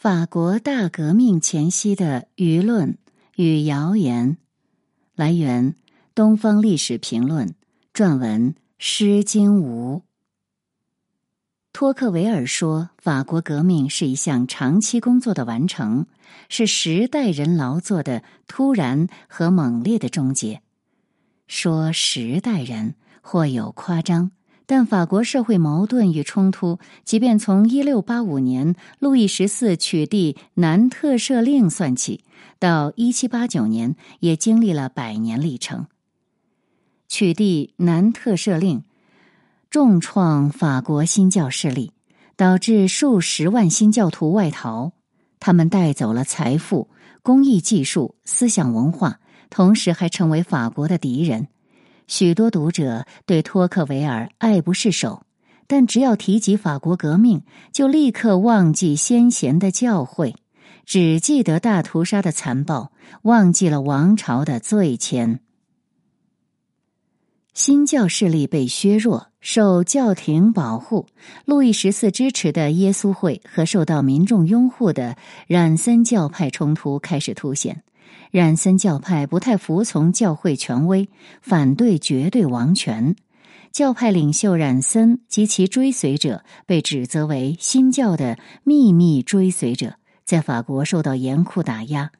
法国大革命前夕的舆论与谣言，来源《东方历史评论》撰文《诗经吴》。托克维尔说：“法国革命是一项长期工作的完成，是十代人劳作的突然和猛烈的终结。”说十代人或有夸张。但法国社会矛盾与冲突，即便从一六八五年路易十四取缔南特赦令算起，到一七八九年，也经历了百年历程。取缔南特赦令，重创法国新教势力，导致数十万新教徒外逃。他们带走了财富、工艺技术、思想文化，同时还成为法国的敌人。许多读者对托克维尔爱不释手，但只要提及法国革命，就立刻忘记先贤的教诲，只记得大屠杀的残暴，忘记了王朝的罪愆。新教势力被削弱，受教廷保护，路易十四支持的耶稣会和受到民众拥护的冉森教派冲突开始凸显。冉森教派不太服从教会权威，反对绝对王权。教派领袖冉森及其追随者被指责为新教的秘密追随者，在法国受到严酷打压。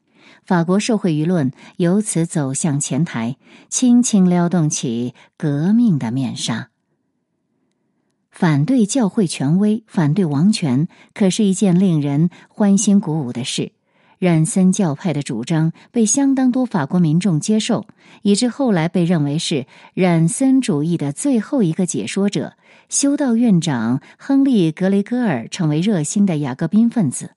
法国社会舆论由此走向前台，轻轻撩动起革命的面纱。反对教会权威，反对王权，可是一件令人欢欣鼓舞的事。冉森教派的主张被相当多法国民众接受，以致后来被认为是冉森主义的最后一个解说者。修道院长亨利·格雷戈尔成为热心的雅各宾分子。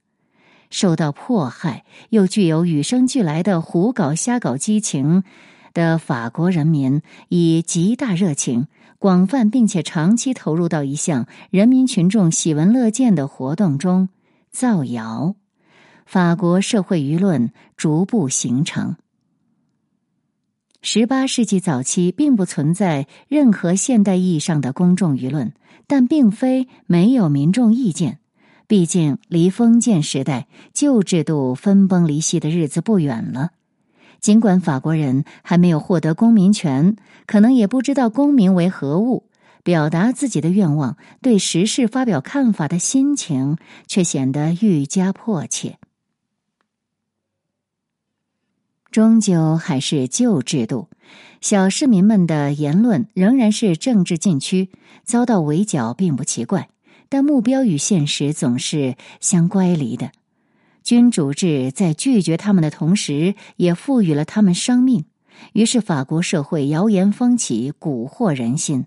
受到迫害又具有与生俱来的胡搞瞎搞激情的法国人民，以极大热情、广泛并且长期投入到一项人民群众喜闻乐见的活动中——造谣。法国社会舆论逐步形成。十八世纪早期并不存在任何现代意义上的公众舆论，但并非没有民众意见。毕竟离封建时代旧制度分崩离析的日子不远了。尽管法国人还没有获得公民权，可能也不知道公民为何物，表达自己的愿望、对时事发表看法的心情，却显得愈加迫切。终究还是旧制度，小市民们的言论仍然是政治禁区，遭到围剿并不奇怪。但目标与现实总是相乖离的。君主制在拒绝他们的同时，也赋予了他们生命。于是，法国社会谣言风起，蛊惑人心。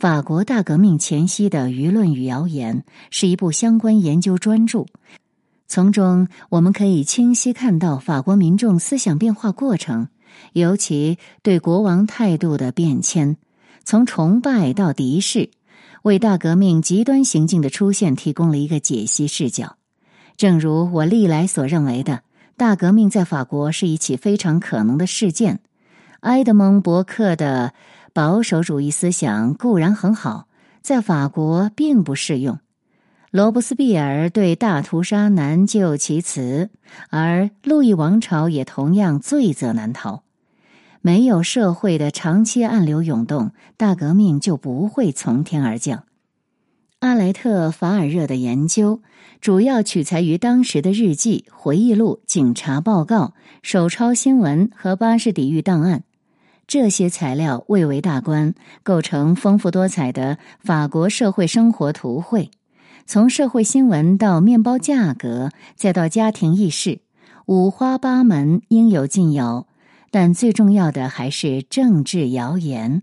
法国大革命前夕的舆论与谣言是一部相关研究专著。从中，我们可以清晰看到法国民众思想变化过程，尤其对国王态度的变迁，从崇拜到敌视，为大革命极端行径的出现提供了一个解析视角。正如我历来所认为的，大革命在法国是一起非常可能的事件。埃德蒙·伯克的保守主义思想固然很好，在法国并不适用。罗伯斯庇尔对大屠杀难就其词，而路易王朝也同样罪责难逃。没有社会的长期暗流涌动，大革命就不会从天而降。阿莱特·法尔热的研究主要取材于当时的日记、回忆录、警察报告、手抄新闻和巴士底狱档案。这些材料蔚为大观，构成丰富多彩的法国社会生活图绘。从社会新闻到面包价格，再到家庭轶事，五花八门，应有尽有。但最重要的还是政治谣言。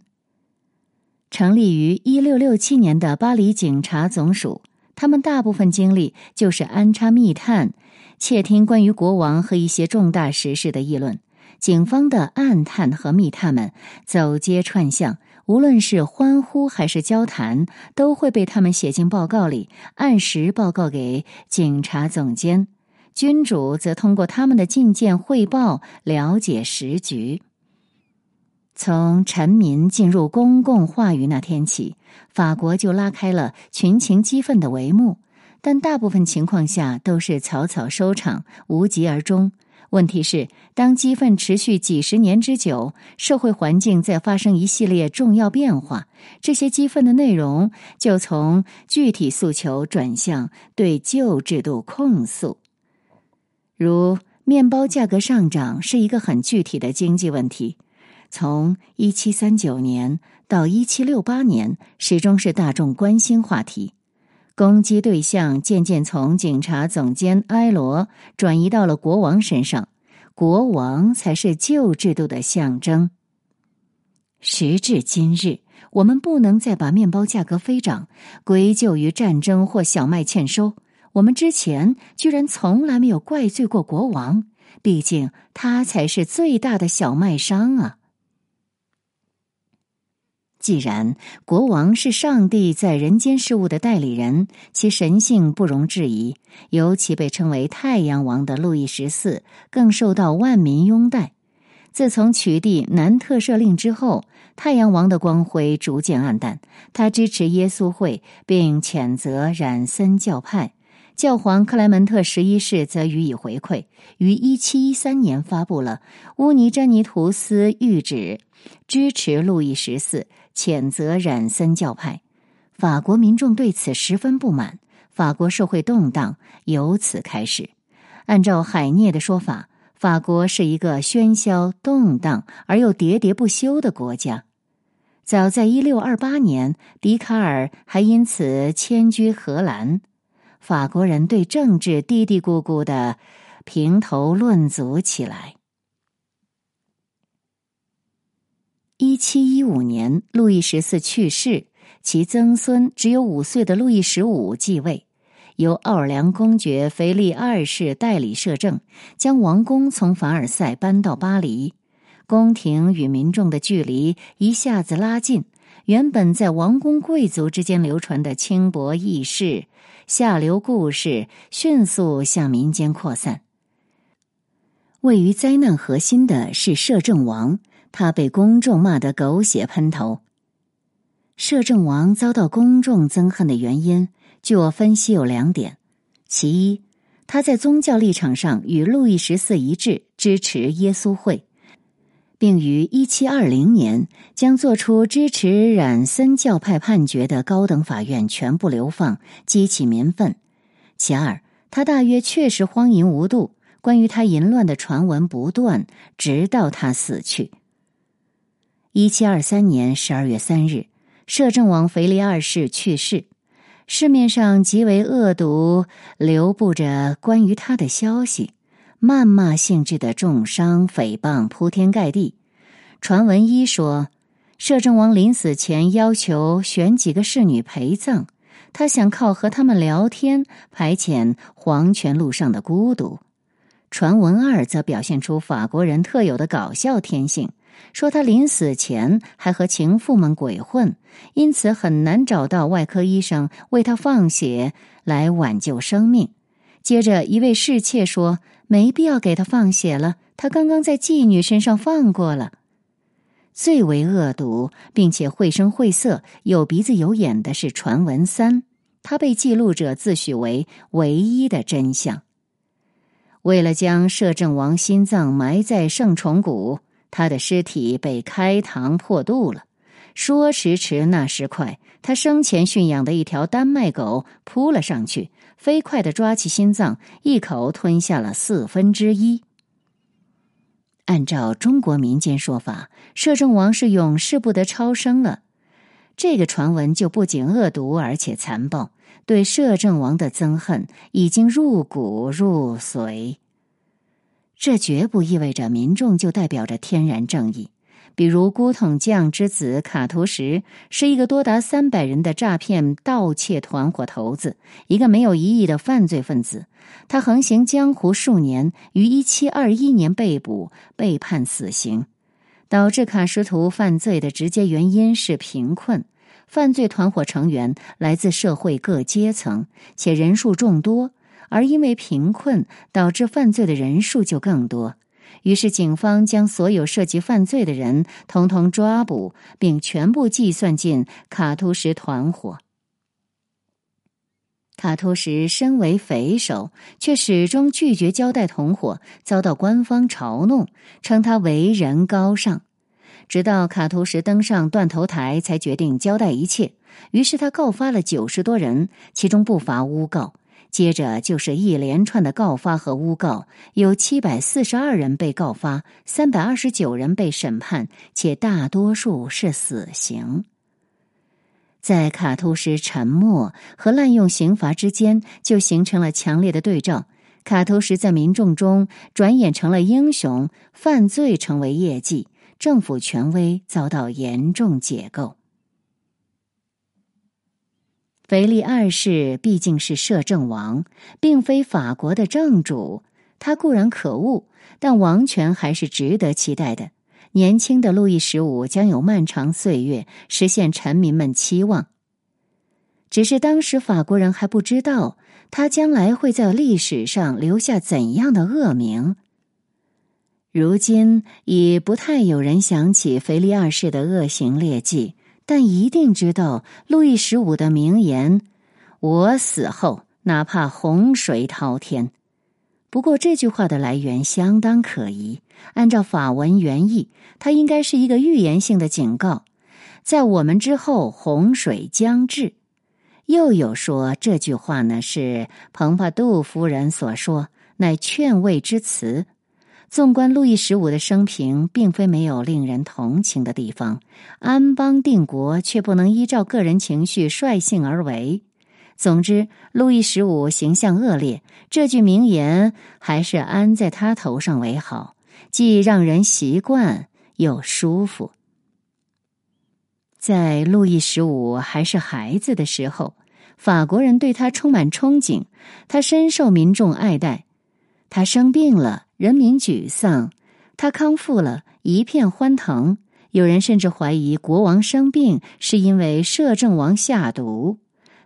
成立于一六六七年的巴黎警察总署，他们大部分精力就是安插密探，窃听关于国王和一些重大时事的议论。警方的暗探和密探们走街串巷。无论是欢呼还是交谈，都会被他们写进报告里，按时报告给警察总监。君主则通过他们的觐见汇报了解时局。从臣民进入公共话语那天起，法国就拉开了群情激愤的帷幕。但大部分情况下都是草草收场，无疾而终。问题是，当激愤持续几十年之久，社会环境在发生一系列重要变化，这些激愤的内容就从具体诉求转向对旧制度控诉。如面包价格上涨是一个很具体的经济问题，从一七三九年到一七六八年，始终是大众关心话题。攻击对象渐渐从警察总监埃罗转移到了国王身上，国王才是旧制度的象征。时至今日，我们不能再把面包价格飞涨归咎于战争或小麦欠收。我们之前居然从来没有怪罪过国王，毕竟他才是最大的小麦商啊。既然国王是上帝在人间事务的代理人，其神性不容置疑。尤其被称为太阳王的路易十四，更受到万民拥戴。自从取缔南特赦令之后，太阳王的光辉逐渐暗淡。他支持耶稣会，并谴责染森教派。教皇克莱门特十一世则予以回馈，于一七一三年发布了乌尼詹尼图斯谕旨，支持路易十四。谴责染森教派，法国民众对此十分不满，法国社会动荡由此开始。按照海涅的说法，法国是一个喧嚣、动荡而又喋喋不休的国家。早在一六二八年，笛卡尔还因此迁居荷兰。法国人对政治嘀嘀咕咕的评头论足起来。一七一五年，路易十四去世，其曾孙只有五岁的路易十五继位，由奥尔良公爵腓力二世代理摄政，将王宫从凡尔赛搬到巴黎，宫廷与民众的距离一下子拉近，原本在王公贵族之间流传的轻薄轶事、下流故事，迅速向民间扩散。位于灾难核心的是摄政王。他被公众骂得狗血喷头。摄政王遭到公众憎恨的原因，据我分析有两点：其一，他在宗教立场上与路易十四一致，支持耶稣会，并于一七二零年将做出支持染森教派判决的高等法院全部流放，激起民愤；其二，他大约确实荒淫无度，关于他淫乱的传闻不断，直到他死去。一七二三年十二月三日，摄政王腓力二世去世。市面上极为恶毒，流布着关于他的消息，谩骂性质的重伤诽谤铺天盖地。传闻一说，摄政王临死前要求选几个侍女陪葬，他想靠和他们聊天排遣黄泉路上的孤独。传闻二则表现出法国人特有的搞笑天性。说他临死前还和情妇们鬼混，因此很难找到外科医生为他放血来挽救生命。接着，一位侍妾说：“没必要给他放血了，他刚刚在妓女身上放过了。”最为恶毒并且绘声绘色、有鼻子有眼的是传闻三，他被记录者自诩为唯一的真相。为了将摄政王心脏埋在圣崇谷。他的尸体被开膛破肚了，说时迟，那时快，他生前驯养的一条丹麦狗扑了上去，飞快的抓起心脏，一口吞下了四分之一。按照中国民间说法，摄政王是永世不得超生了。这个传闻就不仅恶毒，而且残暴，对摄政王的憎恨已经入骨入髓。这绝不意味着民众就代表着天然正义。比如，古统匠之子卡图什是一个多达三百人的诈骗盗窃团伙头子，一个没有疑义的犯罪分子。他横行江湖数年，于一七二一年被捕，被判死刑。导致卡什图犯罪的直接原因是贫困。犯罪团伙成员来自社会各阶层，且人数众多。而因为贫困，导致犯罪的人数就更多。于是，警方将所有涉及犯罪的人通通抓捕，并全部计算进卡图什团伙。卡图什身为匪首，却始终拒绝交代同伙，遭到官方嘲弄，称他为人高尚。直到卡图什登上断头台，才决定交代一切。于是他告发了九十多人，其中不乏诬告。接着就是一连串的告发和诬告，有七百四十二人被告发，三百二十九人被审判，且大多数是死刑。在卡图什沉默和滥用刑罚之间，就形成了强烈的对照。卡图什在民众中转眼成了英雄，犯罪成为业绩，政府权威遭到严重解构。腓力二世毕竟是摄政王，并非法国的正主。他固然可恶，但王权还是值得期待的。年轻的路易十五将有漫长岁月实现臣民们期望。只是当时法国人还不知道他将来会在历史上留下怎样的恶名。如今已不太有人想起腓力二世的恶行劣迹。但一定知道路易十五的名言：“我死后，哪怕洪水滔天。”不过这句话的来源相当可疑。按照法文原意，它应该是一个预言性的警告：在我们之后，洪水将至。又有说这句话呢是蓬帕杜夫人所说，乃劝慰之词。纵观路易十五的生平，并非没有令人同情的地方。安邦定国，却不能依照个人情绪率性而为。总之，路易十五形象恶劣，这句名言还是安在他头上为好，既让人习惯又舒服。在路易十五还是孩子的时候，法国人对他充满憧憬，他深受民众爱戴。他生病了。人民沮丧，他康复了，一片欢腾。有人甚至怀疑国王生病是因为摄政王下毒。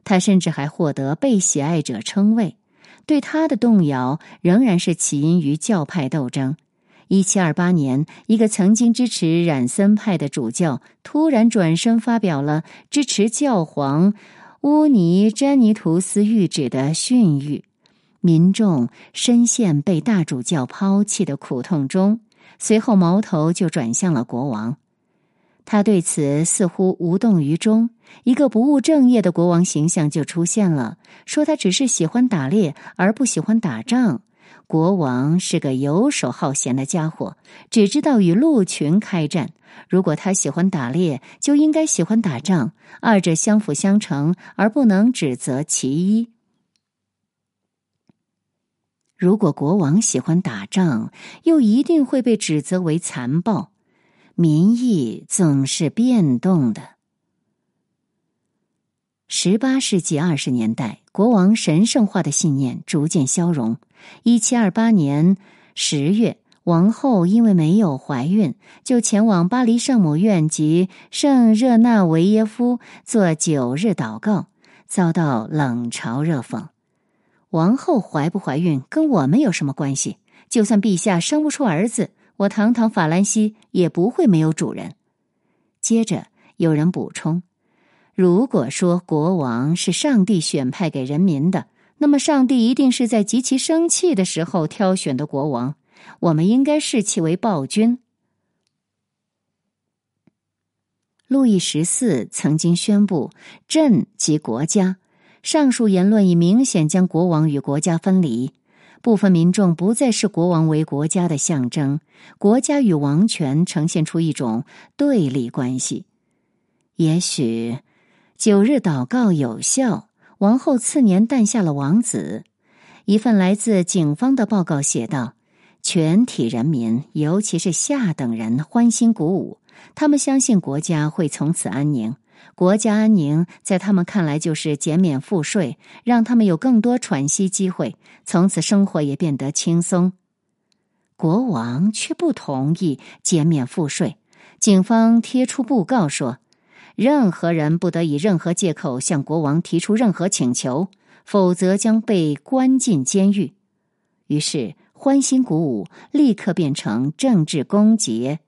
他甚至还获得被喜爱者称谓。对他的动摇，仍然是起因于教派斗争。一七二八年，一个曾经支持染森派的主教突然转身，发表了支持教皇乌尼詹尼图斯谕旨的训谕。民众深陷被大主教抛弃的苦痛中，随后矛头就转向了国王。他对此似乎无动于衷。一个不务正业的国王形象就出现了，说他只是喜欢打猎而不喜欢打仗。国王是个游手好闲的家伙，只知道与鹿群开战。如果他喜欢打猎，就应该喜欢打仗，二者相辅相成，而不能只择其一。如果国王喜欢打仗，又一定会被指责为残暴。民意总是变动的。十八世纪二十年代，国王神圣化的信念逐渐消融。一七二八年十月，王后因为没有怀孕，就前往巴黎圣母院及圣热那维耶夫做九日祷告，遭到冷嘲热讽。王后怀不怀孕跟我们有什么关系？就算陛下生不出儿子，我堂堂法兰西也不会没有主人。接着有人补充：如果说国王是上帝选派给人民的，那么上帝一定是在极其生气的时候挑选的国王。我们应该视其为暴君。路易十四曾经宣布：“朕及国家。”上述言论已明显将国王与国家分离，部分民众不再视国王为国家的象征，国家与王权呈现出一种对立关系。也许九日祷告有效，王后次年诞下了王子。一份来自警方的报告写道：“全体人民，尤其是下等人，欢欣鼓舞，他们相信国家会从此安宁。”国家安宁，在他们看来就是减免赋税，让他们有更多喘息机会，从此生活也变得轻松。国王却不同意减免赋税。警方贴出布告说，任何人不得以任何借口向国王提出任何请求，否则将被关进监狱。于是，欢欣鼓舞立刻变成政治攻击。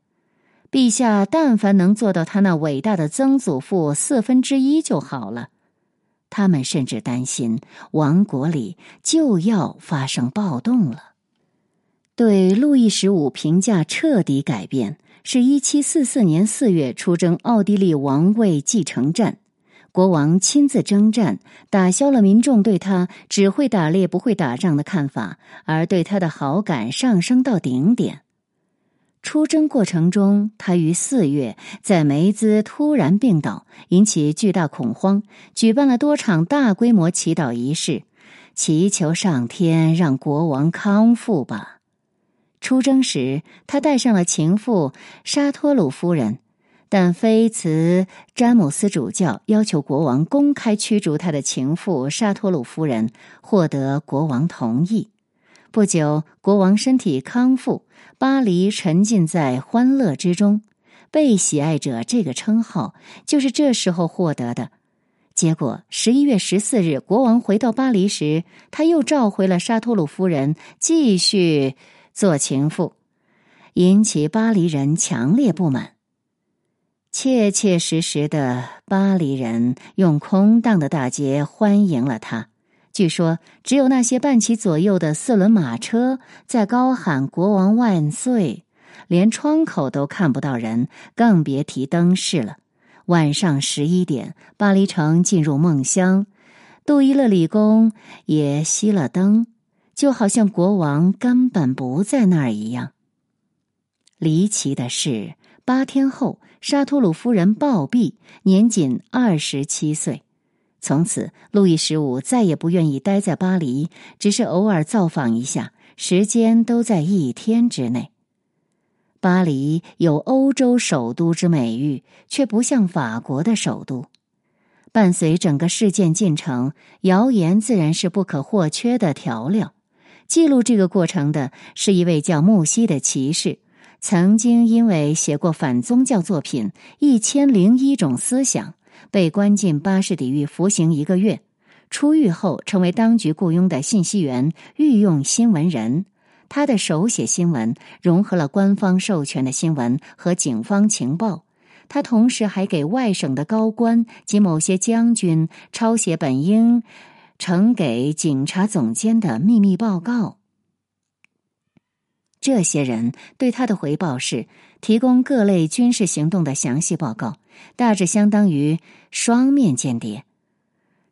陛下，但凡能做到他那伟大的曾祖父四分之一就好了。他们甚至担心王国里就要发生暴动了。对路易十五评价彻底改变，是一七四四年四月出征奥地利王位继承战，国王亲自征战，打消了民众对他只会打猎不会打仗的看法，而对他的好感上升到顶点。出征过程中，他于四月在梅兹突然病倒，引起巨大恐慌，举办了多场大规模祈祷仪式，祈求上天让国王康复吧。出征时，他带上了情妇沙托鲁夫人，但菲茨詹姆斯主教要求国王公开驱逐他的情妇沙托鲁夫人，获得国王同意。不久，国王身体康复，巴黎沉浸在欢乐之中。被喜爱者这个称号就是这时候获得的。结果，十一月十四日，国王回到巴黎时，他又召回了沙托鲁夫人，继续。做情妇，引起巴黎人强烈不满。切切实实的巴黎人用空荡的大街欢迎了他。据说，只有那些伴其左右的四轮马车在高喊“国王万岁”，连窗口都看不到人，更别提灯饰了。晚上十一点，巴黎城进入梦乡，杜伊勒里宫也熄了灯。就好像国王根本不在那儿一样。离奇的是，八天后，沙托鲁夫人暴毙，年仅二十七岁。从此，路易十五再也不愿意待在巴黎，只是偶尔造访一下，时间都在一天之内。巴黎有欧洲首都之美誉，却不像法国的首都。伴随整个事件进程，谣言自然是不可或缺的调料。记录这个过程的是一位叫木西的骑士，曾经因为写过反宗教作品《一千零一种思想》，被关进巴士底狱服刑一个月。出狱后，成为当局雇佣的信息员、御用新闻人。他的手写新闻融合了官方授权的新闻和警方情报。他同时还给外省的高官及某些将军抄写本应。呈给警察总监的秘密报告。这些人对他的回报是提供各类军事行动的详细报告，大致相当于双面间谍。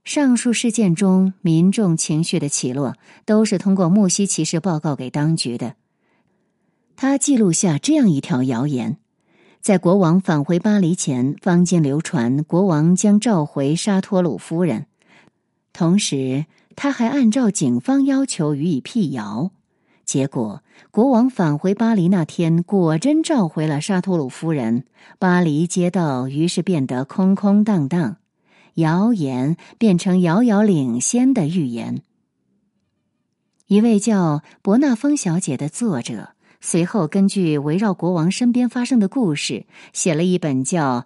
上述事件中民众情绪的起落，都是通过木西骑士报告给当局的。他记录下这样一条谣言：在国王返回巴黎前，坊间流传国王将召回沙托鲁夫人。同时，他还按照警方要求予以辟谣。结果，国王返回巴黎那天，果真召回了沙托鲁夫人。巴黎街道于是变得空空荡荡，谣言变成遥遥领先的预言。一位叫伯纳丰小姐的作者，随后根据围绕国王身边发生的故事，写了一本叫《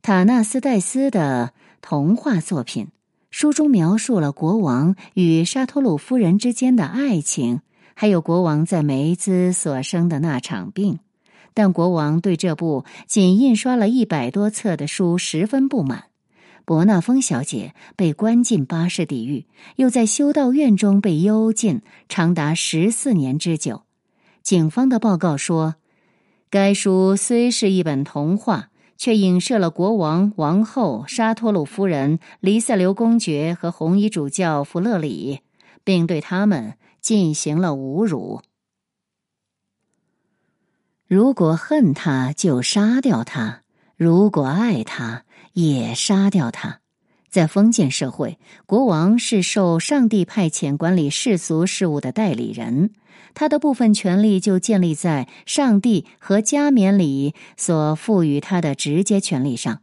塔纳斯戴斯》的童话作品。书中描述了国王与沙托鲁夫人之间的爱情，还有国王在梅兹所生的那场病。但国王对这部仅印刷了一百多册的书十分不满。伯纳丰小姐被关进巴士底狱，又在修道院中被幽禁，长达十四年之久。警方的报告说，该书虽是一本童话。却影射了国王、王后、沙托鲁夫人、黎塞留公爵和红衣主教弗勒里，并对他们进行了侮辱。如果恨他，就杀掉他；如果爱他，也杀掉他。在封建社会，国王是受上帝派遣管理世俗事务的代理人，他的部分权力就建立在上帝和加冕礼所赋予他的直接权利上。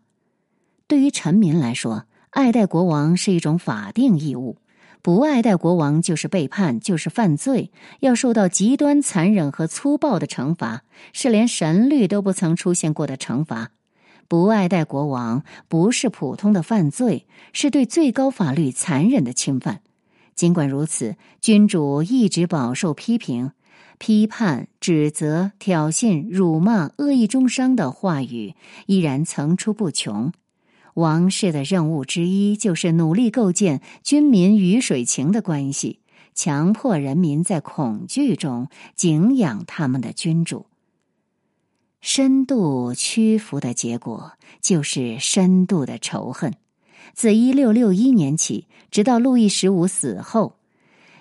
对于臣民来说，爱戴国王是一种法定义务，不爱戴国王就是背叛，就是犯罪，要受到极端残忍和粗暴的惩罚，是连神律都不曾出现过的惩罚。不爱戴国王不是普通的犯罪，是对最高法律残忍的侵犯。尽管如此，君主一直饱受批评、批判、指责、挑衅、辱骂、恶意中伤的话语依然层出不穷。王室的任务之一就是努力构建军民鱼水情的关系，强迫人民在恐惧中敬仰他们的君主。深度屈服的结果就是深度的仇恨。自一六六一年起，直到路易十五死后，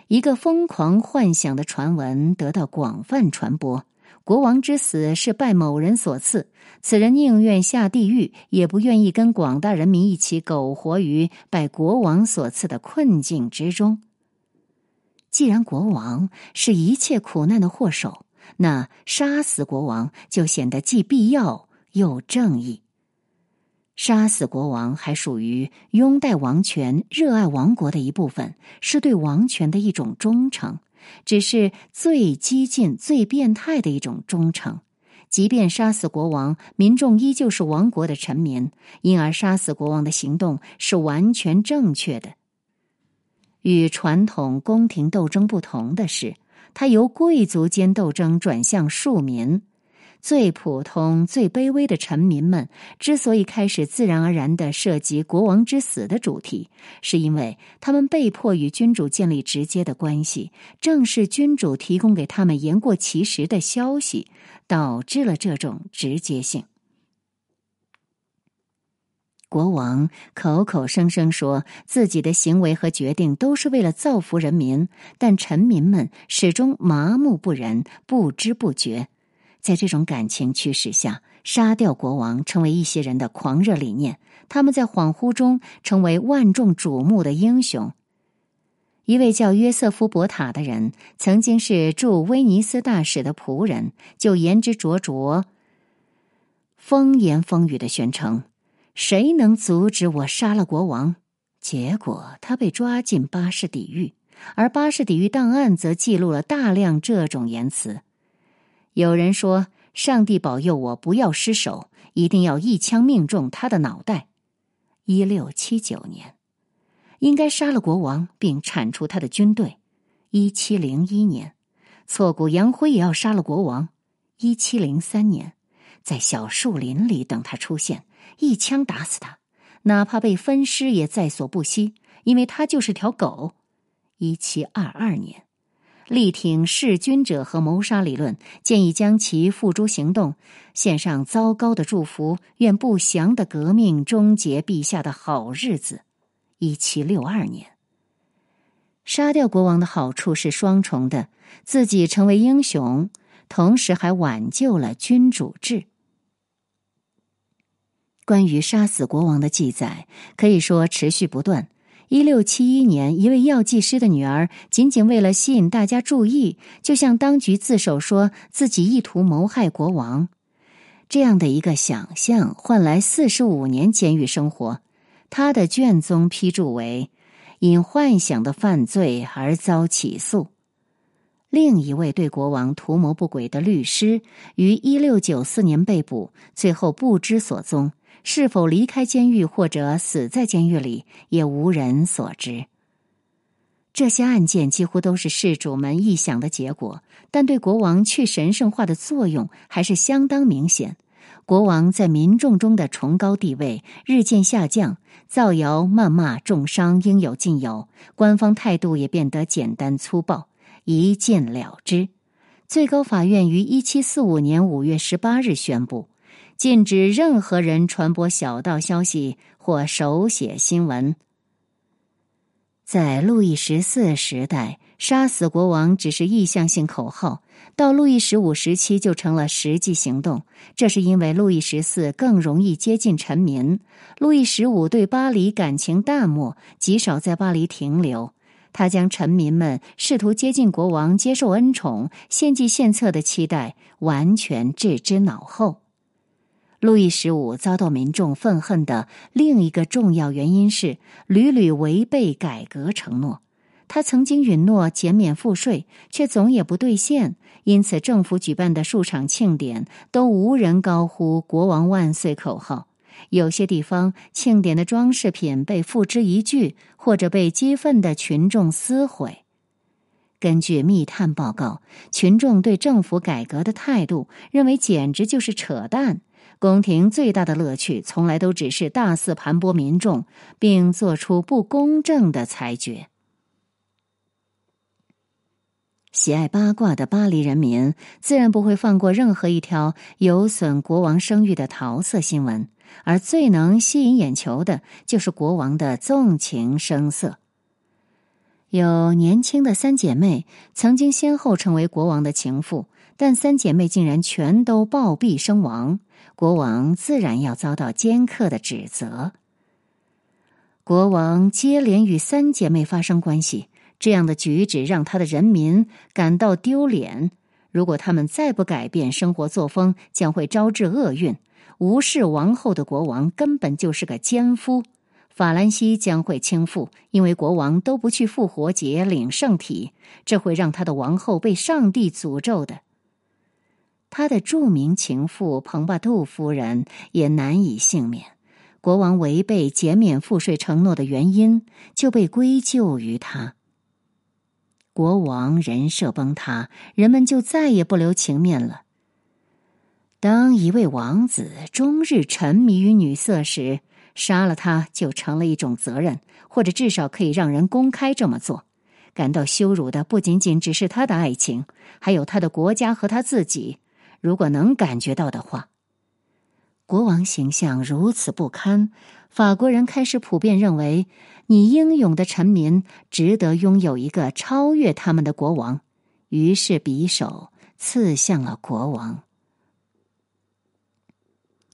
一个疯狂幻想的传闻得到广泛传播：国王之死是拜某人所赐，此人宁愿下地狱，也不愿意跟广大人民一起苟活于拜国王所赐的困境之中。既然国王是一切苦难的祸首。那杀死国王就显得既必要又正义。杀死国王还属于拥戴王权、热爱王国的一部分，是对王权的一种忠诚，只是最激进、最变态的一种忠诚。即便杀死国王，民众依旧是王国的臣民，因而杀死国王的行动是完全正确的。与传统宫廷斗争不同的是。它由贵族间斗争转向庶民，最普通、最卑微的臣民们之所以开始自然而然的涉及国王之死的主题，是因为他们被迫与君主建立直接的关系。正是君主提供给他们言过其实的消息，导致了这种直接性。国王口口声声说自己的行为和决定都是为了造福人民，但臣民们始终麻木不仁、不知不觉。在这种感情驱使下，杀掉国王成为一些人的狂热理念。他们在恍惚中成为万众瞩目的英雄。一位叫约瑟夫·博塔的人，曾经是驻威尼斯大使的仆人，就言之灼灼、风言风语的宣称。谁能阻止我杀了国王？结果他被抓进巴士底狱，而巴士底狱档案则记录了大量这种言辞。有人说：“上帝保佑我不要失手，一定要一枪命中他的脑袋。”一六七九年，应该杀了国王并铲除他的军队。一七零一年，挫骨扬灰也要杀了国王。一七零三年，在小树林里等他出现。一枪打死他，哪怕被分尸也在所不惜，因为他就是条狗。一七二二年，力挺弑君者和谋杀理论，建议将其付诸行动，献上糟糕的祝福，愿不祥的革命终结陛下的好日子。一七六二年，杀掉国王的好处是双重的：自己成为英雄，同时还挽救了君主制。关于杀死国王的记载可以说持续不断。一六七一年，一位药剂师的女儿仅仅为了吸引大家注意，就向当局自首，说自己意图谋害国王。这样的一个想象换来四十五年监狱生活。他的卷宗批注为因幻想的犯罪而遭起诉。另一位对国王图谋不轨的律师于一六九四年被捕，最后不知所踪。是否离开监狱或者死在监狱里，也无人所知。这些案件几乎都是事主们臆想的结果，但对国王去神圣化的作用还是相当明显。国王在民众中的崇高地位日渐下降，造谣、谩骂、重伤应有尽有，官方态度也变得简单粗暴，一剑了之。最高法院于一七四五年五月十八日宣布。禁止任何人传播小道消息或手写新闻。在路易十四时代，杀死国王只是意向性口号；到路易十五时期，就成了实际行动。这是因为路易十四更容易接近臣民。路易十五对巴黎感情淡漠，极少在巴黎停留。他将臣民们试图接近国王、接受恩宠、献计献策的期待完全置之脑后。路易十五遭到民众愤恨的另一个重要原因是屡屡违背改革承诺。他曾经允诺减免赋税，却总也不兑现，因此政府举办的数场庆典都无人高呼“国王万岁”口号。有些地方庆典的装饰品被付之一炬，或者被激愤的群众撕毁。根据密探报告，群众对政府改革的态度认为简直就是扯淡。宫廷最大的乐趣，从来都只是大肆盘剥民众，并做出不公正的裁决。喜爱八卦的巴黎人民，自然不会放过任何一条有损国王声誉的桃色新闻，而最能吸引眼球的，就是国王的纵情声色。有年轻的三姐妹曾经先后成为国王的情妇。但三姐妹竟然全都暴毙身亡，国王自然要遭到尖刻的指责。国王接连与三姐妹发生关系，这样的举止让他的人民感到丢脸。如果他们再不改变生活作风，将会招致厄运。无视王后的国王根本就是个奸夫。法兰西将会倾覆，因为国王都不去复活节领圣体，这会让他的王后被上帝诅咒的。他的著名情妇蓬巴杜夫人也难以幸免。国王违背减免赋税承诺的原因就被归咎于他。国王人设崩塌，人们就再也不留情面了。当一位王子终日沉迷于女色时，杀了他就成了一种责任，或者至少可以让人公开这么做。感到羞辱的不仅仅只是他的爱情，还有他的国家和他自己。如果能感觉到的话，国王形象如此不堪，法国人开始普遍认为，你英勇的臣民值得拥有一个超越他们的国王，于是匕首刺向了国王。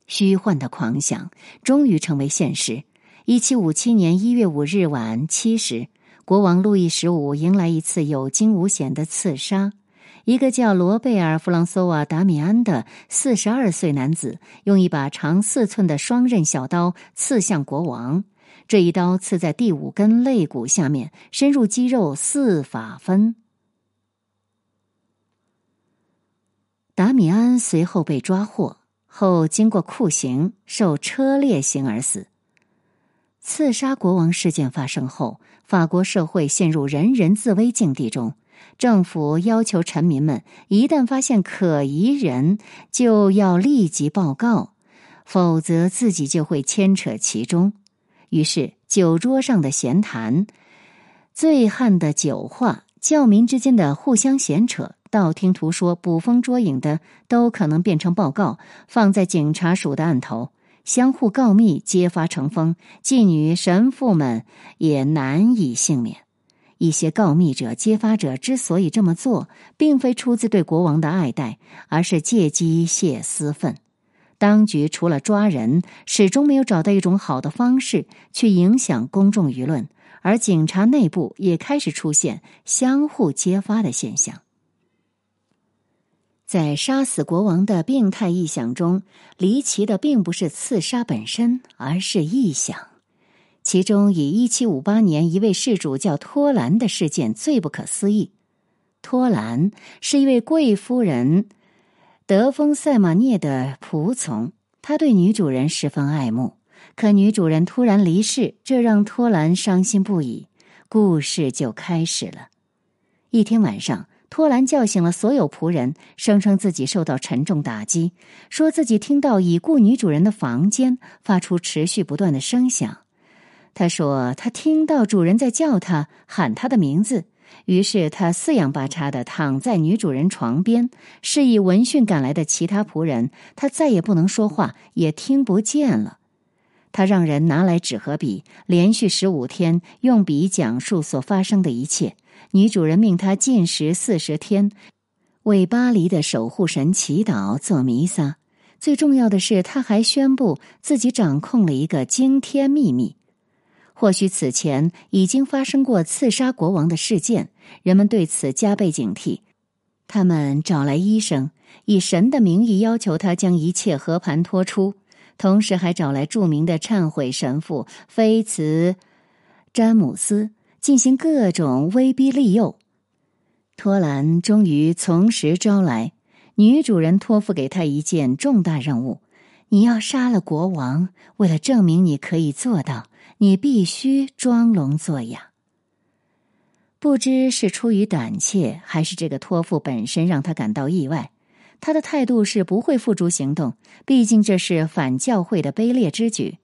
虚幻的狂想终于成为现实。一七五七年一月五日晚七时，国王路易十五迎来一次有惊无险的刺杀。一个叫罗贝尔·弗朗索瓦·达米安的四十二岁男子，用一把长四寸的双刃小刀刺向国王。这一刀刺在第五根肋骨下面，深入肌肉四法分。达米安随后被抓获，后经过酷刑，受车裂刑而死。刺杀国王事件发生后，法国社会陷入人人自危境地中。政府要求臣民们，一旦发现可疑人，就要立即报告，否则自己就会牵扯其中。于是，酒桌上的闲谈、醉汉的酒话、教民之间的互相闲扯、道听途说、捕风捉影的，都可能变成报告，放在警察署的案头，相互告密，揭发成风。妓女、神父们也难以幸免。一些告密者、揭发者之所以这么做，并非出自对国王的爱戴，而是借机泄私愤。当局除了抓人，始终没有找到一种好的方式去影响公众舆论，而警察内部也开始出现相互揭发的现象。在杀死国王的病态臆想中，离奇的并不是刺杀本身，而是臆想。其中以一七五八年一位事主叫托兰的事件最不可思议。托兰是一位贵夫人德丰塞马涅的仆从，他对女主人十分爱慕。可女主人突然离世，这让托兰伤心不已。故事就开始了。一天晚上，托兰叫醒了所有仆人，声称自己受到沉重打击，说自己听到已故女主人的房间发出持续不断的声响。他说：“他听到主人在叫他，喊他的名字。于是他四仰八叉的躺在女主人床边，示意闻讯赶来的其他仆人，他再也不能说话，也听不见了。他让人拿来纸和笔，连续十五天用笔讲述所发生的一切。女主人命他禁食四十天，为巴黎的守护神祈祷、做弥撒。最重要的是，他还宣布自己掌控了一个惊天秘密。”或许此前已经发生过刺杀国王的事件，人们对此加倍警惕。他们找来医生，以神的名义要求他将一切和盘托出，同时还找来著名的忏悔神父菲茨詹姆斯进行各种威逼利诱。托兰终于从实招来，女主人托付给他一件重大任务：你要杀了国王。为了证明你可以做到。你必须装聋作哑。不知是出于胆怯，还是这个托付本身让他感到意外，他的态度是不会付诸行动，毕竟这是反教会的卑劣之举。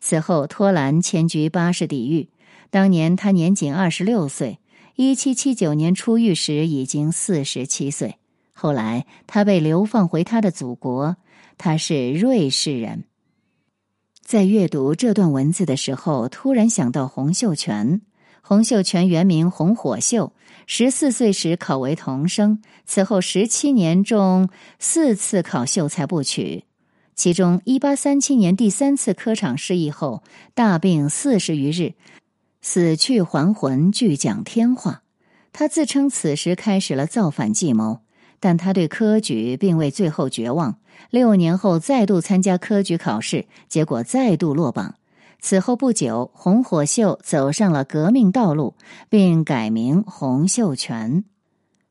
此后，托兰迁居巴士底狱，当年他年仅二十六岁。一七七九年出狱时已经四十七岁。后来，他被流放回他的祖国。他是瑞士人。在阅读这段文字的时候，突然想到洪秀全。洪秀全原名洪火秀，十四岁时考为童生，此后十七年中四次考秀才不取。其中，一八三七年第三次科场失意后，大病四十余日，死去还魂，据讲天话。他自称此时开始了造反计谋，但他对科举并未最后绝望。六年后，再度参加科举考试，结果再度落榜。此后不久，洪火秀走上了革命道路，并改名洪秀全。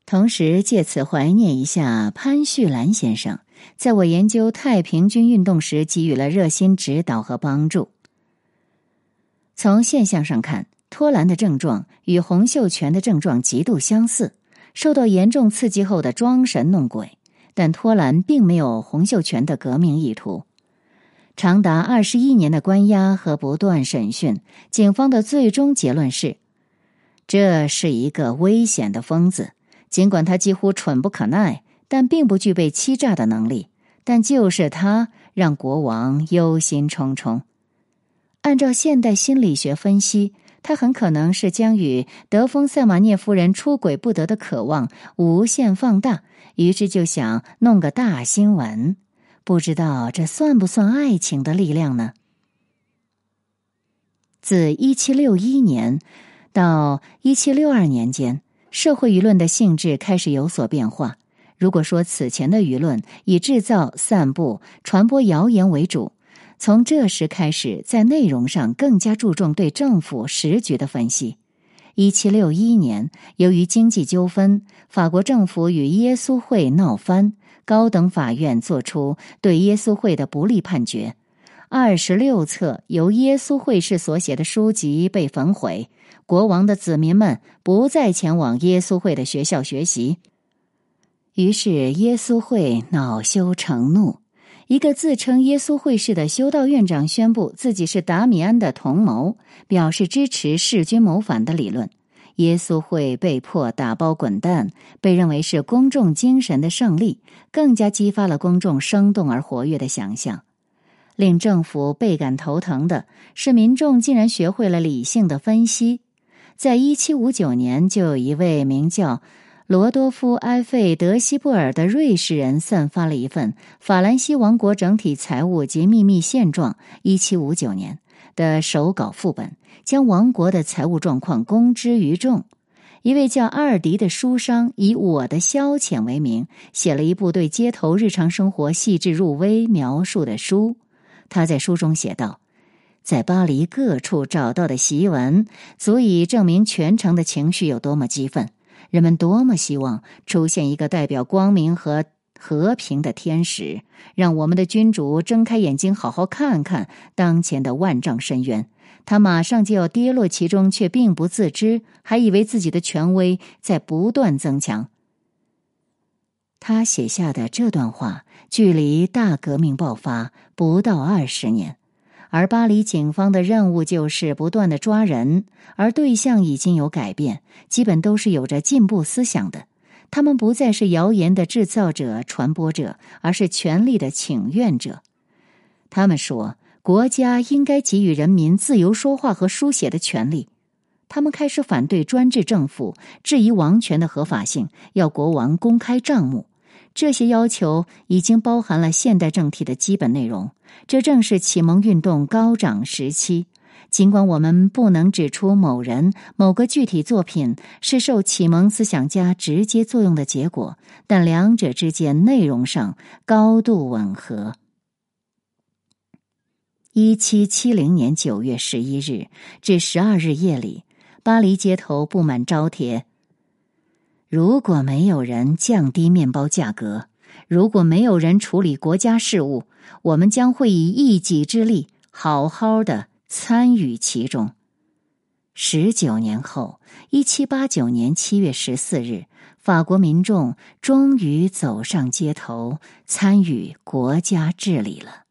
同时，借此怀念一下潘旭兰先生，在我研究太平军运动时给予了热心指导和帮助。从现象上看，托兰的症状与洪秀全的症状极度相似，受到严重刺激后的装神弄鬼。但托兰并没有洪秀全的革命意图。长达二十一年的关押和不断审讯，警方的最终结论是：这是一个危险的疯子。尽管他几乎蠢不可耐，但并不具备欺诈的能力。但就是他让国王忧心忡忡。按照现代心理学分析，他很可能是将与德丰塞马涅夫人出轨不得的渴望无限放大，于是就想弄个大新闻。不知道这算不算爱情的力量呢？自一七六一年到一七六二年间，社会舆论的性质开始有所变化。如果说此前的舆论以制造、散布、传播谣言为主，从这时开始，在内容上更加注重对政府时局的分析。一七六一年，由于经济纠纷，法国政府与耶稣会闹翻。高等法院作出对耶稣会的不利判决，二十六册由耶稣会士所写的书籍被焚毁。国王的子民们不再前往耶稣会的学校学习，于是耶稣会恼羞成怒。一个自称耶稣会士的修道院长宣布自己是达米安的同谋，表示支持弑君谋反的理论。耶稣会被迫打包滚蛋，被认为是公众精神的胜利，更加激发了公众生动而活跃的想象。令政府倍感头疼的是，民众竟然学会了理性的分析。在一七五九年，就有一位名叫罗多夫·埃费德西布尔的瑞士人散发了一份《法兰西王国整体财务及秘密现状》（一七五九年）的手稿副本。将王国的财务状况公之于众。一位叫阿尔迪的书商以“我的消遣”为名，写了一部对街头日常生活细致入微描述的书。他在书中写道：“在巴黎各处找到的檄文，足以证明全城的情绪有多么激愤，人们多么希望出现一个代表光明和和平的天使，让我们的君主睁开眼睛，好好看看当前的万丈深渊。”他马上就要跌落其中，却并不自知，还以为自己的权威在不断增强。他写下的这段话，距离大革命爆发不到二十年，而巴黎警方的任务就是不断的抓人，而对象已经有改变，基本都是有着进步思想的。他们不再是谣言的制造者、传播者，而是权力的请愿者。他们说。国家应该给予人民自由说话和书写的权利。他们开始反对专制政府，质疑王权的合法性，要国王公开账目。这些要求已经包含了现代政体的基本内容。这正是启蒙运动高涨时期。尽管我们不能指出某人、某个具体作品是受启蒙思想家直接作用的结果，但两者之间内容上高度吻合。一七七零年九月十一日至十二日夜里，巴黎街头布满招贴。如果没有人降低面包价格，如果没有人处理国家事务，我们将会以一己之力好好的参与其中。十九年后，一七八九年七月十四日，法国民众终于走上街头，参与国家治理了。